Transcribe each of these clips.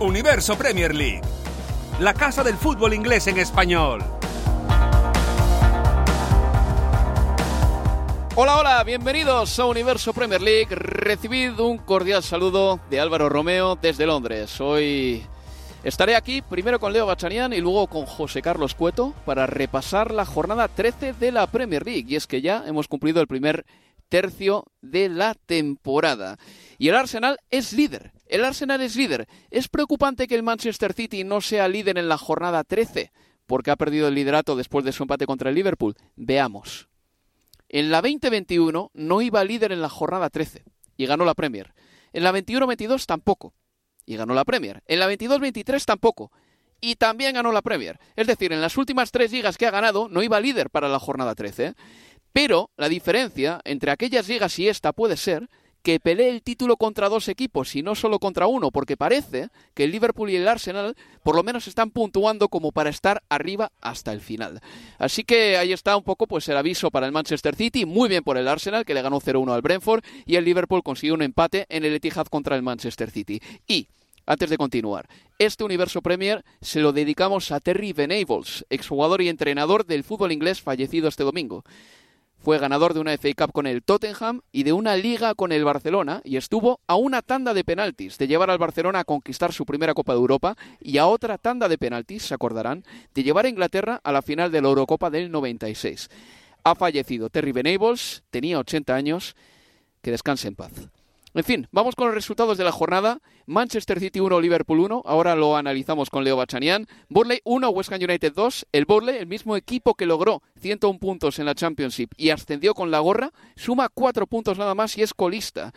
Universo Premier League, la casa del fútbol inglés en español. Hola, hola, bienvenidos a Universo Premier League. Recibid un cordial saludo de Álvaro Romeo desde Londres. Hoy estaré aquí primero con Leo Bachanian y luego con José Carlos Cueto para repasar la jornada 13 de la Premier League. Y es que ya hemos cumplido el primer tercio de la temporada. Y el Arsenal es líder. El Arsenal es líder. Es preocupante que el Manchester City no sea líder en la jornada 13 porque ha perdido el liderato después de su empate contra el Liverpool. Veamos. En la 2021 no iba líder en la jornada 13 y ganó la Premier. En la 21-22 tampoco y ganó la Premier. En la 22-23 tampoco y también ganó la Premier. Es decir, en las últimas tres ligas que ha ganado no iba líder para la jornada 13. Pero la diferencia entre aquellas ligas y esta puede ser que pelee el título contra dos equipos y no solo contra uno, porque parece que el Liverpool y el Arsenal por lo menos están puntuando como para estar arriba hasta el final. Así que ahí está un poco pues el aviso para el Manchester City, muy bien por el Arsenal que le ganó 0-1 al Brentford y el Liverpool consiguió un empate en el Etihad contra el Manchester City. Y antes de continuar, este universo Premier se lo dedicamos a Terry Venables, exjugador y entrenador del fútbol inglés fallecido este domingo. Fue ganador de una FA Cup con el Tottenham y de una liga con el Barcelona y estuvo a una tanda de penaltis de llevar al Barcelona a conquistar su primera Copa de Europa y a otra tanda de penaltis, se acordarán, de llevar a Inglaterra a la final de la Eurocopa del 96. Ha fallecido Terry Venables, tenía 80 años, que descanse en paz. En fin, vamos con los resultados de la jornada. Manchester City 1, Liverpool 1. Ahora lo analizamos con Leo Bachanian. Burley 1, West Ham United 2. El Burley, el mismo equipo que logró 101 puntos en la Championship y ascendió con la gorra, suma 4 puntos nada más y es colista.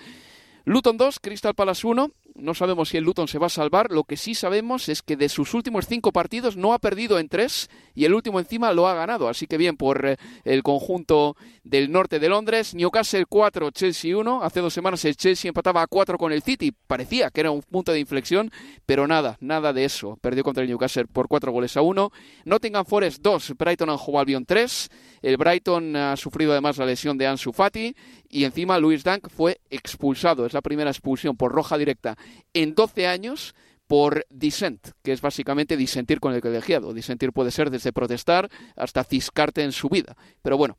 Luton 2, Crystal Palace 1. No sabemos si el Luton se va a salvar. Lo que sí sabemos es que de sus últimos cinco partidos no ha perdido en tres y el último encima lo ha ganado. Así que bien por eh, el conjunto del norte de Londres. Newcastle 4, Chelsea 1. Hace dos semanas el Chelsea empataba a 4 con el City. Parecía que era un punto de inflexión, pero nada, nada de eso. Perdió contra el Newcastle por 4 goles a 1. Nottingham Forest 2, Brighton and Hove Albion 3. El Brighton ha sufrido además la lesión de Ansu Fati y encima Luis Dank fue expulsado. Es la primera expulsión por roja directa en 12 años por dissent, que es básicamente disentir con el colegiado. Disentir puede ser desde protestar hasta ciscarte en su vida. Pero bueno,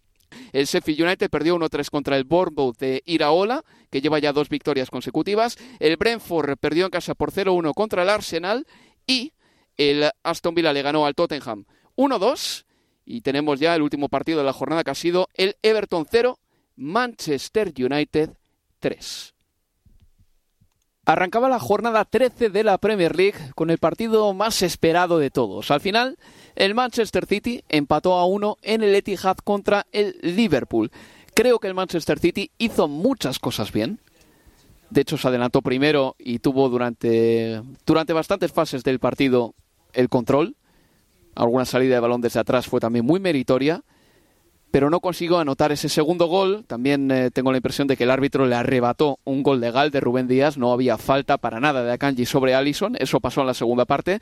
el Sheffield United perdió 1-3 contra el Bournemouth de Iraola, que lleva ya dos victorias consecutivas. El Brentford perdió en casa por 0-1 contra el Arsenal y el Aston Villa le ganó al Tottenham 1-2. Y tenemos ya el último partido de la jornada que ha sido el Everton 0, Manchester United 3. Arrancaba la jornada 13 de la Premier League con el partido más esperado de todos. Al final, el Manchester City empató a uno en el Etihad contra el Liverpool. Creo que el Manchester City hizo muchas cosas bien. De hecho, se adelantó primero y tuvo durante, durante bastantes fases del partido el control. Alguna salida de balón desde atrás fue también muy meritoria pero no consiguió anotar ese segundo gol. También eh, tengo la impresión de que el árbitro le arrebató un gol legal de Rubén Díaz. No había falta para nada de Akanji sobre Allison. Eso pasó en la segunda parte.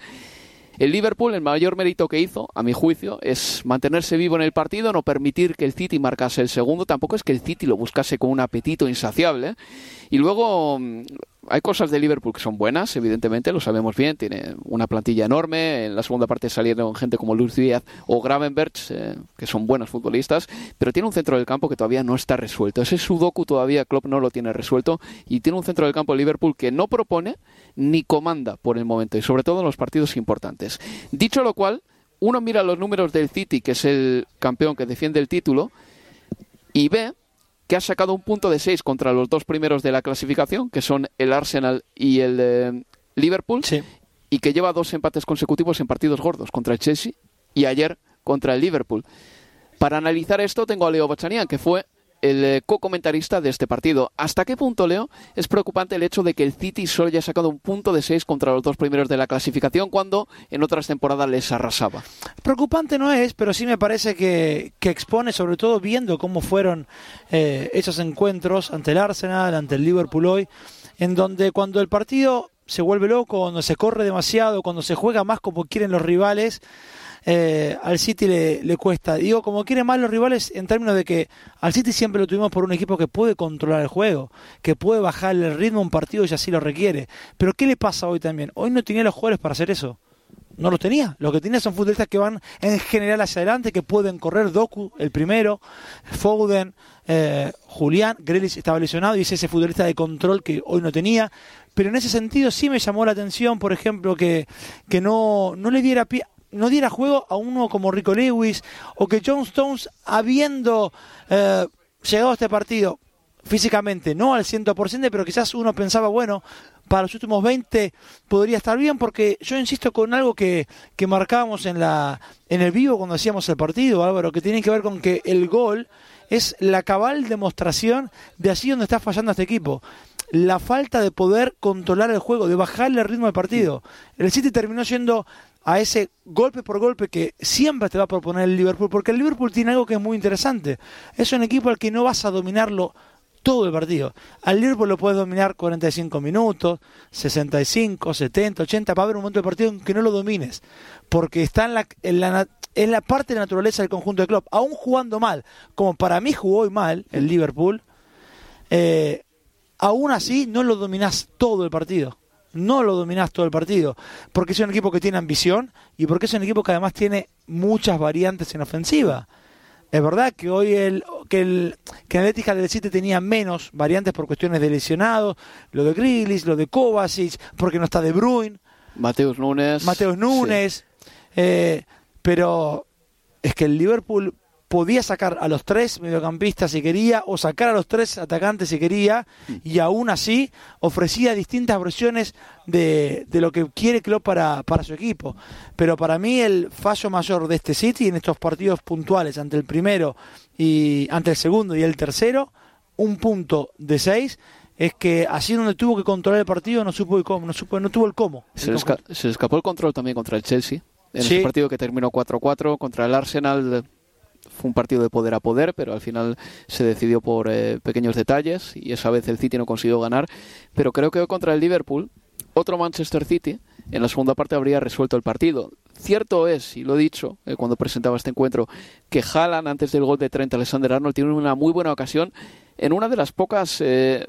El Liverpool, el mayor mérito que hizo, a mi juicio, es mantenerse vivo en el partido, no permitir que el City marcase el segundo. Tampoco es que el City lo buscase con un apetito insaciable. Y luego, hay cosas de Liverpool que son buenas, evidentemente, lo sabemos bien. Tiene una plantilla enorme. En la segunda parte salieron gente como Luis Díaz o Gravenberch, eh, que son buenos futbolistas. Pero tiene un centro del campo que todavía no está resuelto. Ese Sudoku todavía Klopp no lo tiene resuelto. Y tiene un centro del campo de Liverpool que no propone ni comanda por el momento. Y sobre todo en los partidos importantes. Dicho lo cual, uno mira los números del City, que es el campeón que defiende el título, y ve que ha sacado un punto de 6 contra los dos primeros de la clasificación, que son el Arsenal y el eh, Liverpool, y que lleva dos empates consecutivos en partidos gordos contra el Chelsea y ayer contra el Liverpool. Para analizar esto tengo a Leo Bachanian, que fue el eh, co-comentarista de este partido. ¿Hasta qué punto, Leo, es preocupante el hecho de que el City solo haya sacado un punto de seis contra los dos primeros de la clasificación cuando en otras temporadas les arrasaba? Preocupante no es, pero sí me parece que, expone, sobre todo viendo cómo fueron eh, esos encuentros ante el Arsenal, ante el Liverpool hoy, en donde cuando el partido se vuelve loco, cuando se corre demasiado, cuando se juega más como quieren los rivales, eh, al City le, cuesta. Digo, como quieren más los rivales en términos de que al City siempre lo tuvimos por un equipo que puede controlar el juego, que puede bajar el ritmo a un partido y así lo requiere. Pero ¿qué le pasa hoy también? Hoy no tenía los jugadores para hacer eso. No los tenía. Lo que tenía son futbolistas que van en general hacia adelante, que pueden correr. Doku, el primero, Foden, eh, Julián, Grealish estaba lesionado y es ese futbolista de control que hoy no tenía. Pero en ese sentido sí me llamó la atención, por ejemplo, que, que no, no le diera pie no diera juego a uno como Rico Lewis o que John Stones, habiendo eh, llegado a este partido físicamente, no al 100%, pero quizás uno pensaba, bueno, para los últimos 20 podría estar bien, porque yo insisto con algo que, que marcábamos en, la, en el vivo cuando hacíamos el partido, Álvaro, que tiene que ver con que el gol es la cabal demostración de así donde está fallando este equipo la falta de poder controlar el juego, de bajarle el ritmo del partido. El City terminó siendo a ese golpe por golpe que siempre te va a proponer el Liverpool, porque el Liverpool tiene algo que es muy interesante. Es un equipo al que no vas a dominarlo todo el partido. Al Liverpool lo puedes dominar 45 minutos, 65, 70, 80, va a haber un momento de partido en que no lo domines, porque está en la, en la, en la parte de la naturaleza del conjunto de club. Aún jugando mal, como para mí jugó hoy mal el Liverpool, eh, aún así no lo dominás todo el partido no lo dominás todo el partido, porque es un equipo que tiene ambición y porque es un equipo que además tiene muchas variantes en ofensiva. Es verdad que hoy el que el que Atlética del City tenía menos variantes por cuestiones de lesionados, lo de Grillis, lo de Kovacic, porque no está De Bruyne, Mateus Núñez, Mateus Núñez, eh, pero es que el Liverpool podía sacar a los tres mediocampistas si quería o sacar a los tres atacantes si quería y aún así ofrecía distintas versiones de, de lo que quiere Klopp para, para su equipo. Pero para mí el fallo mayor de este City en estos partidos puntuales ante el primero y ante el segundo y el tercero, un punto de seis es que así donde tuvo que controlar el partido no supo el cómo, no, supo, no tuvo el cómo. Se, le escapó el control también contra el Chelsea. En ese partido que terminó 4-4 contra el Arsenal fue un partido de poder a poder, pero al final se decidió por eh, pequeños detalles y esa vez el City no consiguió ganar. Pero creo que contra el Liverpool, otro Manchester City en la segunda parte habría resuelto el partido. Cierto es, y lo he dicho eh, cuando presentaba este encuentro, que Haaland antes del gol de Trent Alexander Arnold tiene una muy buena ocasión en una de las pocas eh,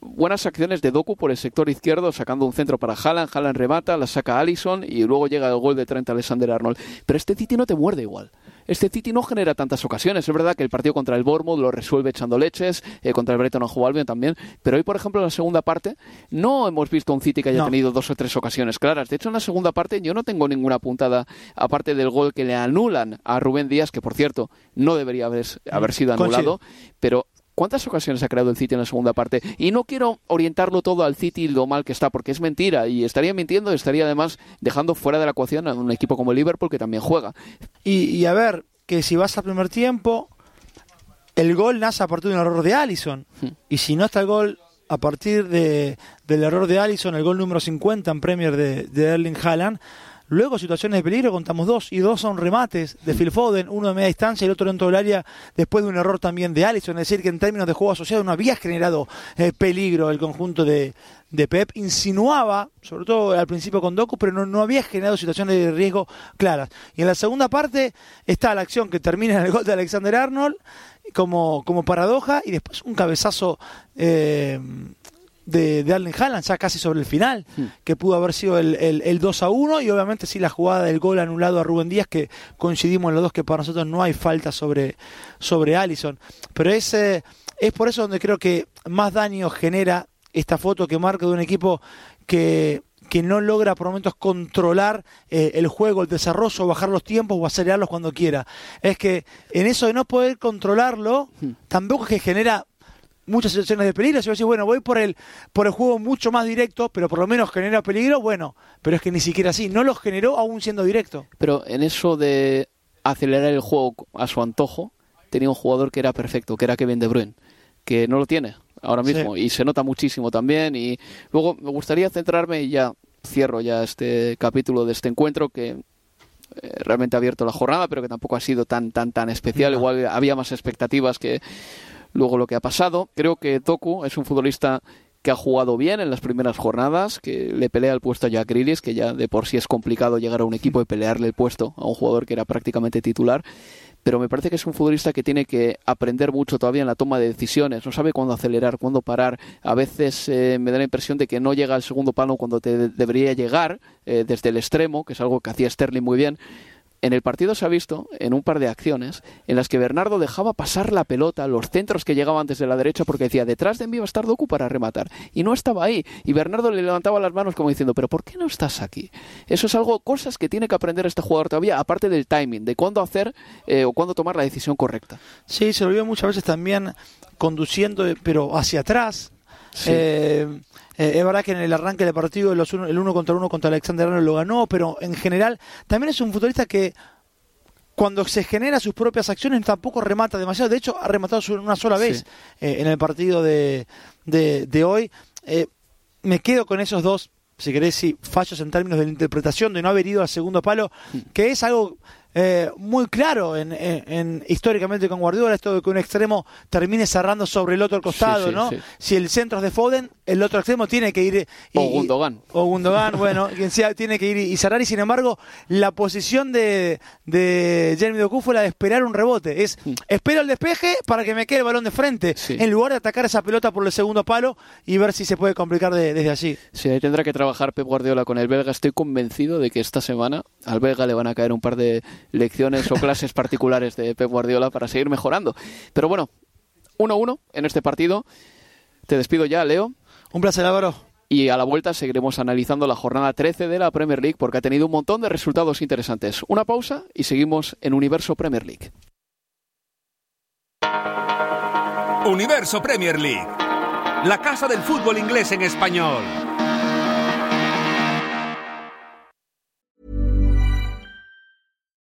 buenas acciones de Doku por el sector izquierdo, sacando un centro para Haaland, Haaland remata, la saca Allison y luego llega el gol de Trent Alexander Arnold. Pero este City no te muerde igual este City no genera tantas ocasiones. Es verdad que el partido contra el Bournemouth lo resuelve echando leches, eh, contra el Breton o Albion también, pero hoy, por ejemplo, en la segunda parte no hemos visto un City que haya tenido dos o tres ocasiones claras. De hecho, en la segunda parte yo no tengo ninguna puntada, aparte del gol que le anulan a Rubén Díaz, que por cierto no debería haber, haber sido anulado, pero ¿Cuántas ocasiones ha creado el City en la segunda parte? Y no quiero orientarlo todo al City y lo mal que está, porque es mentira. Y estaría mintiendo, estaría además dejando fuera de la ecuación a un equipo como el Liverpool que también juega. Y, a ver, que si vas al primer tiempo, el gol nace a partir de un error de Allison. Hmm. Y si no está el gol a partir de, del error de Allison, el gol número 50 en Premier de, de Erling Haaland, Luego, situaciones de peligro, contamos dos, y dos son remates de Phil Foden, uno de media distancia y el otro dentro del área, después de un error también de Allison, es decir, que en términos de juego asociado no había generado eh, peligro el conjunto de, Pep, insinuaba, sobre todo al principio con Doku, pero no, no, había generado situaciones de riesgo claras. Y en la segunda parte está la acción que termina en el gol de Alexander Arnold, como, como paradoja, y después un cabezazo... Eh, de, de Allen Haaland ya casi sobre el final, que pudo haber sido el, el, el 2 a 1 y obviamente sí la jugada del gol anulado a Rubén Díaz, que coincidimos en los dos que para nosotros no hay falta sobre, sobre Allison. Pero es, eh, es por eso donde creo que más daño genera esta foto que marca de un equipo que que no logra por momentos controlar eh, el juego, el desarrollo, bajar los tiempos o acelerarlos cuando quiera. Es que en eso de no poder controlarlo, tampoco es que genera muchas situaciones de peligro. Si vos decís, bueno, voy por el, por el juego mucho más directo, pero por lo menos genera peligro, bueno, pero es que ni siquiera así, no lo generó aún siendo directo. Pero en eso de acelerar el juego a su antojo, tenía un jugador que era perfecto, que era Kevin De Bruyne, que no lo tiene ahora mismo Sí. y se nota muchísimo también. Y luego me gustaría centrarme y ya cierro ya este capítulo de este encuentro que eh, realmente ha abierto la jornada, pero que tampoco ha sido tan tan tan especial. No. Igual había más expectativas que luego lo que ha pasado. Creo que Toku es un futbolista que ha jugado bien en las primeras jornadas, que le pelea el puesto a Jack Grealish, que ya de por sí es complicado llegar a un equipo y pelearle el puesto a un jugador que era prácticamente titular. Pero me parece que es un futbolista que tiene que aprender mucho todavía en la toma de decisiones. No sabe cuándo acelerar, cuándo parar. A veces eh, me da la impresión de que no llega al segundo palo cuando te debería llegar eh, desde el extremo, que es algo que hacía Sterling muy bien. En el partido se ha visto, en un par de acciones, en las que Bernardo dejaba pasar la pelota, los centros que llegaban desde la derecha, porque decía, detrás de mí va a estar Doku para rematar. Y no estaba ahí. Y Bernardo le levantaba las manos como diciendo, pero ¿por qué no estás aquí? Eso es algo, cosas que tiene que aprender este jugador todavía, aparte del timing, de cuándo hacer eh, o cuándo tomar la decisión correcta. Sí, se lo vio muchas veces también conduciendo, pero hacia atrás. Sí. Eh, eh, es verdad que en el arranque del partido los uno- el uno contra uno contra Alexander Arnold lo ganó, pero en general también es un futbolista que cuando se genera sus propias acciones tampoco remata demasiado. De hecho, ha rematado una sola vez Sí. eh, en el partido de, de, de hoy. Eh, me quedo con esos dos, si querés, sí, fallos en términos de la interpretación, de no haber ido al segundo palo, que es algo eh, muy claro en, en- en- históricamente con Guardiola, esto de que un extremo termine cerrando sobre el otro costado, Sí, sí, ¿no? sí. Si el centro es de Foden, el otro extremo tiene que ir... y- O Gundogan. o Gundogan, bueno, quien sea, tiene que ir y cerrar. Y sin embargo, la posición de, de Jeremy Doku fue la de esperar un rebote. Es, espero el despeje para que me quede el balón de frente, Mm. En lugar de atacar esa pelota por el segundo palo y ver si se puede complicar de- desde allí. Sí, ahí tendrá que trabajar Pep Guardiola con el belga. Estoy convencido de que esta semana al belga le van a caer un par de lecciones o clases particulares de Pep Guardiola para seguir mejorando. Pero bueno, 1-1 en este partido. Te despido ya, Leo. Un placer, Álvaro. Y a la vuelta seguiremos analizando la jornada 13 de la Premier League porque ha tenido un montón de resultados interesantes. Una pausa y seguimos en Universo Premier League. Universo Premier League. La casa del fútbol inglés en español.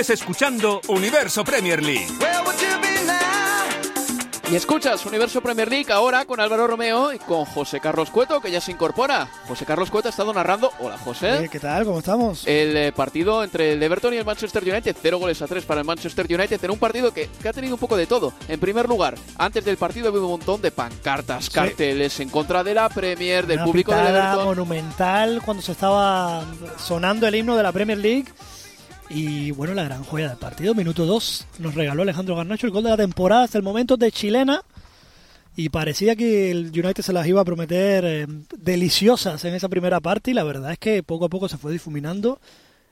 Sigues escuchando Universo Premier League. Y escuchas Universo Premier League ahora con Álvaro Romeo y con José Carlos Cueto, que ya se incorpora. José Carlos Cueto ha estado narrando. Hola, José. ¿Qué tal? ¿Cómo estamos? El eh, partido entre el Everton y el Manchester United, cero goles a tres para el Manchester United, en un partido que, que ha tenido un poco de todo. En primer lugar, antes del partido ha habido un montón de pancartas, carteles en contra de la Premier, del Una público del Everton. monumental cuando se estaba sonando el himno de la Premier League. Y bueno, la gran joya del partido, minuto 2, nos regaló Alejandro Garnacho el gol de la temporada hasta el momento de chilena. Y parecía que el United se las iba a prometer eh, deliciosas en esa primera parte y la verdad es que poco a poco se fue difuminando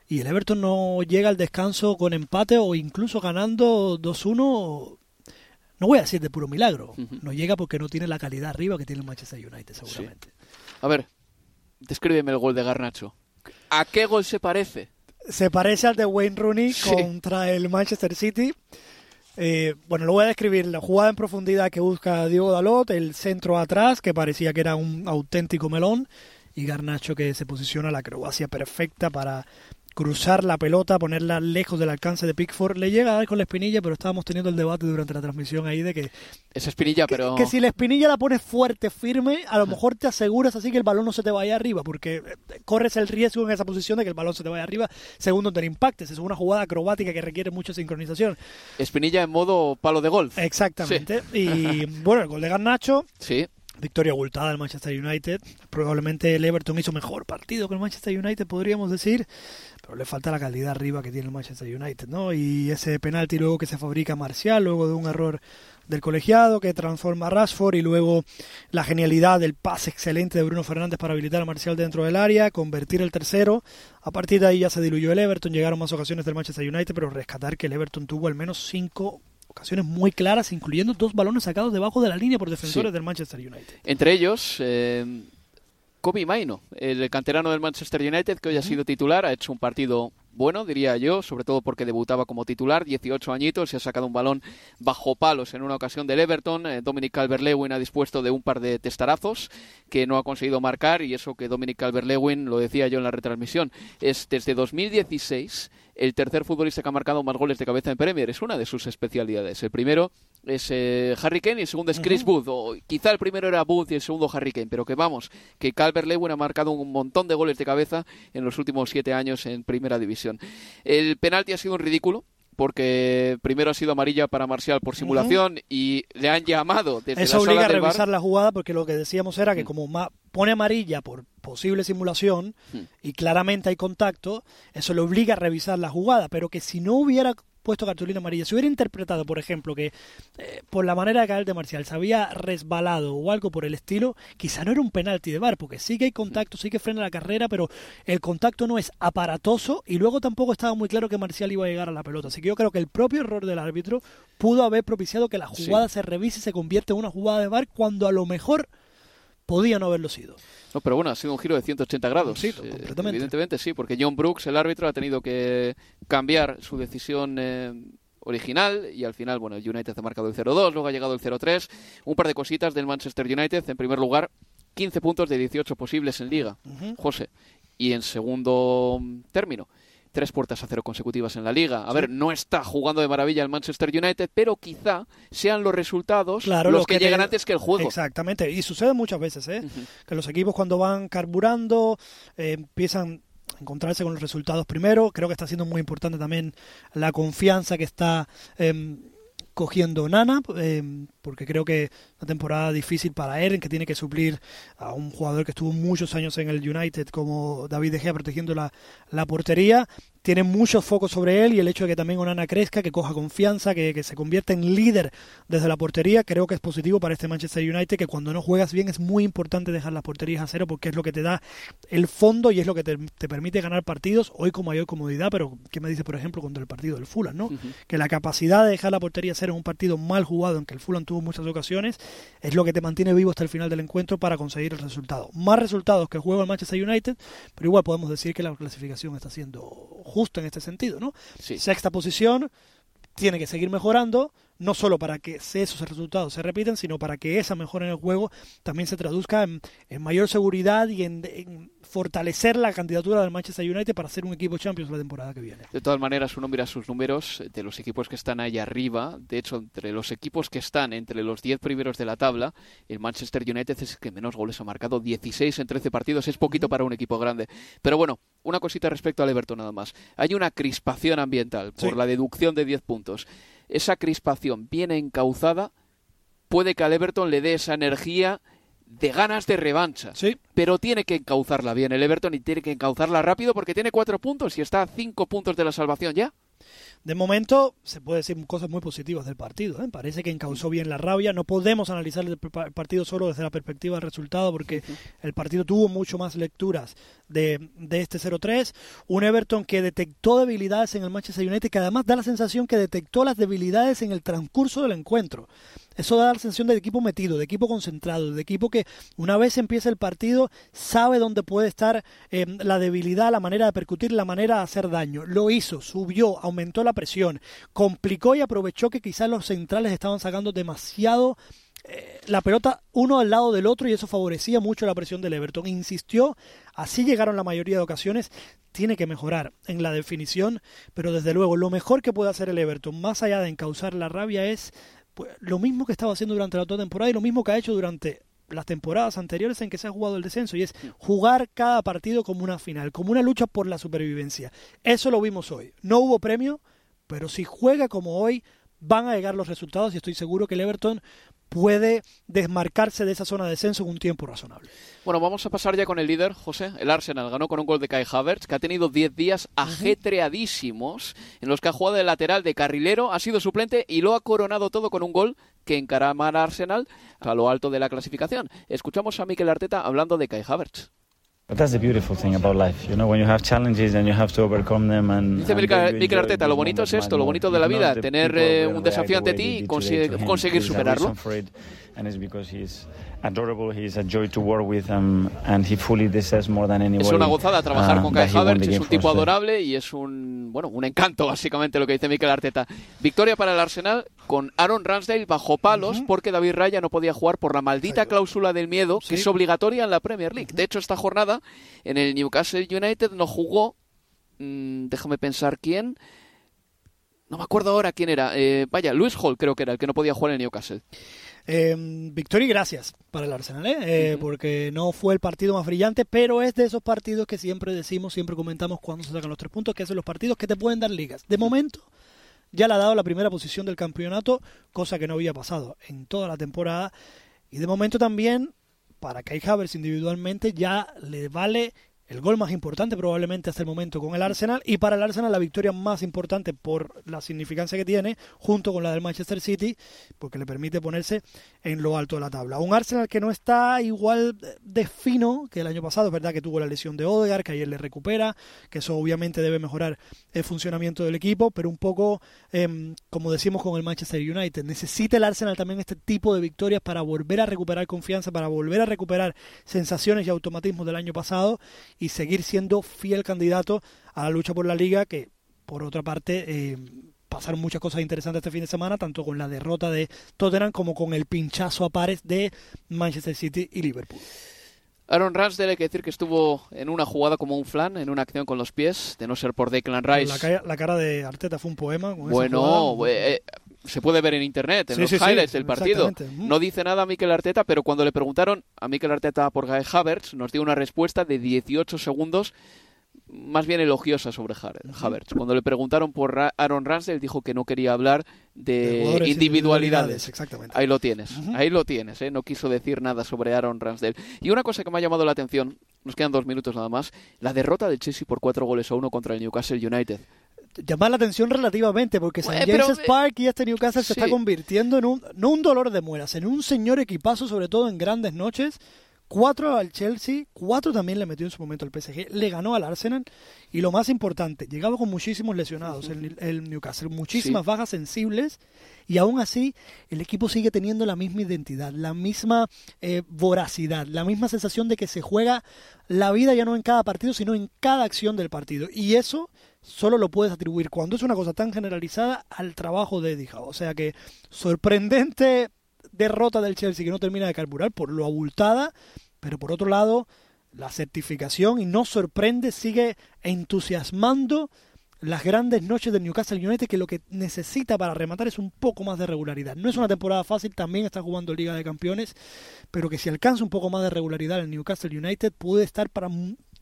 y el Everton no llega al descanso con empate o incluso ganando 2-1. No voy a decir de puro milagro, no llega porque no tiene la calidad arriba que tiene el Manchester United seguramente. A ver, descríbeme el gol de Garnacho. ¿A qué gol se parece? Se parece al de Wayne Rooney Sí. contra el Manchester City. Eh, bueno, lo voy a describir. La jugada en profundidad que busca Diego Dalot, el centro atrás, que parecía que era un auténtico melón, y Garnacho que se posiciona la acrobacia perfecta para cruzar la pelota, ponerla lejos del alcance de Pickford. Le llega a dar con la espinilla, pero estábamos teniendo el debate durante la transmisión ahí de que, Es espinilla, pero... que si la espinilla la pones fuerte, firme, a lo mejor te aseguras así que el balón no se te vaya arriba, porque eh, corres el riesgo en esa posición de que el balón se te vaya arriba, segundo te impactes. Es una jugada acrobática que requiere mucha sincronización. Espinilla en modo palo de golf. Exactamente. Y bueno, el gol de Garnacho, Sí. victoria abultada del Manchester United. Probablemente el Everton hizo mejor partido que el Manchester United, podríamos decir, pero le falta la calidad arriba que tiene el Manchester United, ¿no? Y ese penalti luego que se fabrica Marcial, luego de un error del colegiado que transforma a Rashford y luego la genialidad del pase excelente de Bruno Fernández para habilitar a Marcial dentro del área, convertir el tercero. A partir de ahí ya se diluyó el Everton, llegaron más ocasiones del Manchester United, pero rescatar que el Everton tuvo al menos cinco ocasiones muy claras, incluyendo dos balones sacados debajo de la línea por defensores Sí. del Manchester United. Entre ellos, eh, Kobe Maino, el canterano del Manchester United, que hoy ha sido titular, ha hecho un partido bueno, diría yo, sobre todo porque debutaba como titular, 18 añitos, se ha sacado un balón bajo palos en una ocasión del Everton. Eh, Dominic Calvert-Lewin ha dispuesto de un par de testarazos que no ha conseguido marcar y eso que Dominic Calvert-Lewin, lo decía yo en la retransmisión, es desde 2016 el tercer futbolista que ha marcado más goles de cabeza en Premier. Es una de sus especialidades. El primero es eh, Harry Kane y el segundo es Chris Wood. O quizá el primero era Wood y el segundo Harry Kane. Pero que vamos, que Calvert Lewin ha marcado un montón de goles de cabeza en los últimos siete años en Primera División. El penalti ha sido un ridículo. Porque primero ha sido amarilla para Marcial por simulación y le han llamado desde Eso la obliga a revisar la jugada porque lo que decíamos era que Mm. como pone amarilla por posible simulación Mm. y claramente hay contacto, eso le obliga a revisar la jugada, pero que si no hubiera puesto cartulina amarilla, si hubiera interpretado, por ejemplo, que eh, por la manera de caer de Marcial se había resbalado o algo por el estilo, quizá no era un penalti de VAR, porque sí que hay contacto, sí que frena la carrera, pero el contacto no es aparatoso y luego tampoco estaba muy claro que Marcial iba a llegar a la pelota. Así que yo creo que el propio error del árbitro pudo haber propiciado que la Sí. jugada se revise y se convierta en una jugada de VAR cuando a lo mejor podía no haberlo sido. No, pero bueno, ha sido un giro de 180 grados. Sí, Eh, completamente. evidentemente sí, porque John Brooks, el árbitro, ha tenido que cambiar su decisión eh, original y al final, bueno, el United ha marcado el 0-2, luego ha llegado el 0-3. Un par de cositas del Manchester United. En primer lugar, 15 puntos de 18 posibles en Liga, José. Y en segundo mm, término, tres puertas a cero consecutivas en la Liga. A ver, no está jugando de maravilla el Manchester United, pero quizá sean los resultados Claro, los lo que, que te- llegan antes que el juego. Exactamente, y sucede muchas veces, ¿eh? Que los equipos cuando van carburando eh, empiezan a encontrarse con los resultados primero. Creo que está siendo muy importante también la confianza que está em, cogiendo Nana, eh, porque creo que una temporada difícil para él, en que tiene que suplir a un jugador que estuvo muchos años en el United como David De Gea protegiendo la, la portería tiene muchos focos sobre él y el hecho de que también Onana crezca, que coja confianza, que, que, se convierta en líder desde la portería, creo que es positivo para este Manchester United, que cuando no juegas bien es muy importante dejar las porterías a cero porque es lo que te da el fondo y es lo que te, te permite ganar partidos, hoy con mayor comodidad, pero ¿qué me dice, por ejemplo, contra el partido del Fulham? ¿no? Uh -huh. Que la capacidad de dejar la portería a cero en un partido mal jugado, en que el Fulham tuvo muchas ocasiones, es lo que te mantiene vivo hasta el final del encuentro para conseguir el resultado. Más resultados que juega el Manchester United, pero igual podemos decir que la clasificación está siendo justa en este sentido, ¿no? Sí. Sexta posición, tiene que seguir mejorando, no solo para que esos resultados se repitan, sino para que esa mejora en el juego también se traduzca en, en mayor seguridad y en, en, fortalecer la candidatura del Manchester United para ser un equipo Champions la temporada que viene. De todas maneras, uno mira sus números de los equipos que están ahí arriba. De hecho, entre los equipos que están entre los 10 primeros de la tabla, el Manchester United es el que menos goles ha marcado, 16 en 13 partidos. Es poquito para un equipo grande. Pero bueno, una cosita respecto al Everton nada más. Hay una crispación ambiental por sí. la deducción de 10 puntos. Esa crispación bien encauzada puede que al Everton le dé esa energía de ganas de revancha. Sí. Pero tiene que encauzarla bien el Everton y tiene que encauzarla rápido porque tiene cuatro puntos y está a cinco puntos de la salvación ya. De momento se puede decir cosas muy positivas del partido. ¿eh? Parece que encauzó bien la rabia. No podemos analizar el partido solo desde la perspectiva del resultado porque el partido tuvo mucho más lecturas de, de este 0-3. Un Everton que detectó debilidades en el Manchester United que además da la sensación que detectó las debilidades en el transcurso del encuentro. Eso da la sensación de equipo metido, de equipo concentrado, de equipo que una vez empieza el partido sabe dónde puede estar eh, la debilidad, la manera de percutir, la manera de hacer daño. Lo hizo, subió, aumentó la presión, complicó y aprovechó que quizás los centrales estaban sacando demasiado eh, la pelota uno al lado del otro y eso favorecía mucho la presión del Everton. Insistió, así llegaron la mayoría de ocasiones. Tiene que mejorar en la definición, pero desde luego lo mejor que puede hacer el Everton, más allá de encauzar la rabia, es pues, lo mismo que estaba haciendo durante la otra temporada y lo mismo que ha hecho durante las temporadas anteriores en que se ha jugado el descenso y es jugar cada partido como una final, como una lucha por la supervivencia. Eso lo vimos hoy. No hubo premio, pero si juega como hoy, van a llegar los resultados y estoy seguro que el Everton puede desmarcarse de esa zona de descenso en un tiempo razonable. Bueno, vamos a pasar ya con el líder, José. El Arsenal ganó con un gol de Kai Havertz, que ha tenido 10 días ajetreadísimos en los que ha jugado de lateral, de carrilero, ha sido suplente y lo ha coronado todo con un gol que encarama al Arsenal a lo alto de la clasificación. Escuchamos a Mikel Arteta hablando de Kai Havertz. But that's the beautiful thing about life, you know, when you have challenges and you have to overcome them. And, Dice Mikel Arteta, lo bonito es esto, lo bonito de la vida, tener eh, un desafío ante ti y conseguir, conseguir superarlo. Um. Es una gozada trabajar uh, con Kai Havertz, es un tipo adorable y es un, bueno, un encanto básicamente lo que dice Mikel Arteta. Victoria para el Arsenal con Aaron Ramsdale bajo palos porque David Raya no podía jugar por la maldita cláusula del miedo que es obligatoria en la Premier League. De hecho, esta jornada en el Newcastle United no jugó, mm, déjame pensar quién, no me acuerdo ahora quién era, eh, vaya, Luis Hall creo que era el que no podía jugar en el Newcastle. Eh, victoria y gracias para el Arsenal, ¿eh? Eh, uh -huh. porque no fue el partido más brillante, pero es de esos partidos que siempre decimos, siempre comentamos cuando se sacan los tres puntos, que son los partidos que te pueden dar ligas. De momento, ya le ha dado la primera posición del campeonato, cosa que no había pasado en toda la temporada. Y de momento también, para Kai Havertz individualmente, ya le vale el gol más importante probablemente hasta el momento con el Arsenal y para el Arsenal la victoria más importante por la significancia que tiene junto con la del Manchester City porque le permite ponerse en lo alto de la tabla. Un Arsenal que no está igual de fino que el año pasado, es verdad que tuvo la lesión de Odegaard, que ayer le recupera, que eso obviamente debe mejorar el funcionamiento del equipo, pero un poco eh, como decimos con el Manchester United, necesita el Arsenal también este tipo de victorias para volver a recuperar confianza, para volver a recuperar sensaciones y automatismos del año pasado y seguir siendo fiel candidato a la lucha por la liga que por otra parte eh, pasaron muchas cosas interesantes este fin de semana tanto con la derrota de Tottenham como con el pinchazo a pares de Manchester City y Liverpool Aaron Ramsdale hay que decir que estuvo en una jugada como un flan, en una acción con los pies, de no ser por Declan Rice. La, cara, la cara de Arteta fue un poema. Con bueno, eh, se puede ver en internet, en sí, los sí, highlights sí, del partido. No dice nada a Mikel Arteta, pero cuando le preguntaron a Mikel Arteta por Guy Havertz, nos dio una respuesta de 18 segundos más bien elogiosa sobre Havertz. Cuando le preguntaron por Aaron Ramsdale, dijo que no quería hablar de, individualidades. Exactamente. Ahí lo tienes, ahí lo tienes. ¿eh? No quiso decir nada sobre Aaron Ramsdale. Y una cosa que me ha llamado la atención, nos quedan dos minutos nada más, la derrota del Chelsea por cuatro goles a uno contra el Newcastle United llama la atención relativamente porque St. James Park y este Newcastle se está convirtiendo en un no un dolor de muelas, en un señor equipazo, sobre todo en grandes noches. Cuatro al Chelsea, cuatro también le metió en su momento al PSG, le ganó al Arsenal y lo más importante, llegaba con muchísimos lesionados el, Newcastle, muchísimas bajas sensibles y aún así el equipo sigue teniendo la misma identidad, la misma eh, voracidad, la misma sensación de que se juega la vida ya no en cada partido, sino en cada acción del partido. Y eso solo lo puedes atribuir cuando es una cosa tan generalizada al trabajo de Eddie O sea que sorprendente derrota del Chelsea que no termina de carburar por lo abultada, pero por otro lado, la certificación y no sorprende, sigue entusiasmando las grandes noches del Newcastle United que lo que necesita para rematar es un poco más de regularidad. No es una temporada fácil, también está jugando Liga de Campeones, pero que si alcanza un poco más de regularidad el Newcastle United puede estar para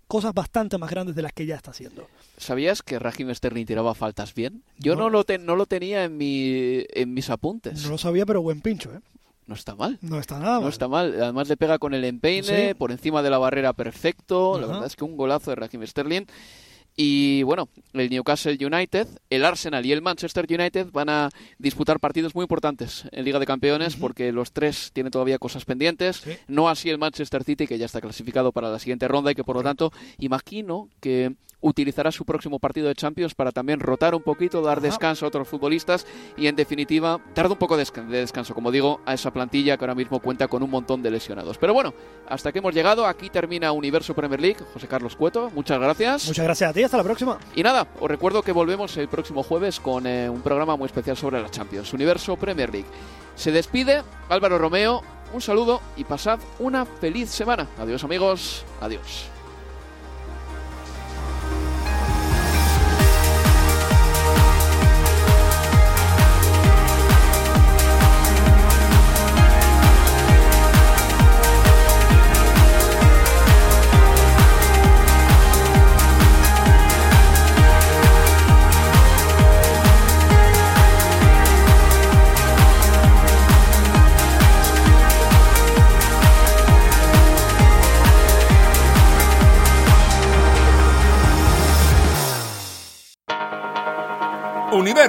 cosas bastante más grandes de las que ya está haciendo. ¿Sabías que Raheem Sterling tiraba faltas bien? Yo no, lo, no lo tenía en, mi, en mis apuntes. No lo sabía, pero buen pincho, ¿eh? No está mal. No está nada mal. No está mal. Además le pega con el empeine, por encima de la barrera perfecto. La verdad es que un golazo de Raheem Sterling. Y bueno, el Newcastle United, el Arsenal y el Manchester United van a disputar partidos muy importantes en Liga de Campeones porque los tres tienen todavía cosas pendientes. No así el Manchester City, que ya está clasificado para la siguiente ronda y que por lo tanto imagino que utilizará su próximo partido de Champions para también rotar un poquito, dar descanso a otros futbolistas y en definitiva dar un poco de descanso, como digo, a esa plantilla que ahora mismo cuenta con un montón de lesionados. Pero bueno, hasta que hemos llegado, aquí termina Universo Premier League. José Carlos Cueto, muchas gracias. Muchas gracias a ti, hasta la próxima. Y nada, os recuerdo que volvemos el próximo jueves con eh, un programa muy especial sobre la Champions, Universo Premier League. Se despide Álvaro Romeo, un saludo y pasad una feliz semana. Adiós amigos, adiós.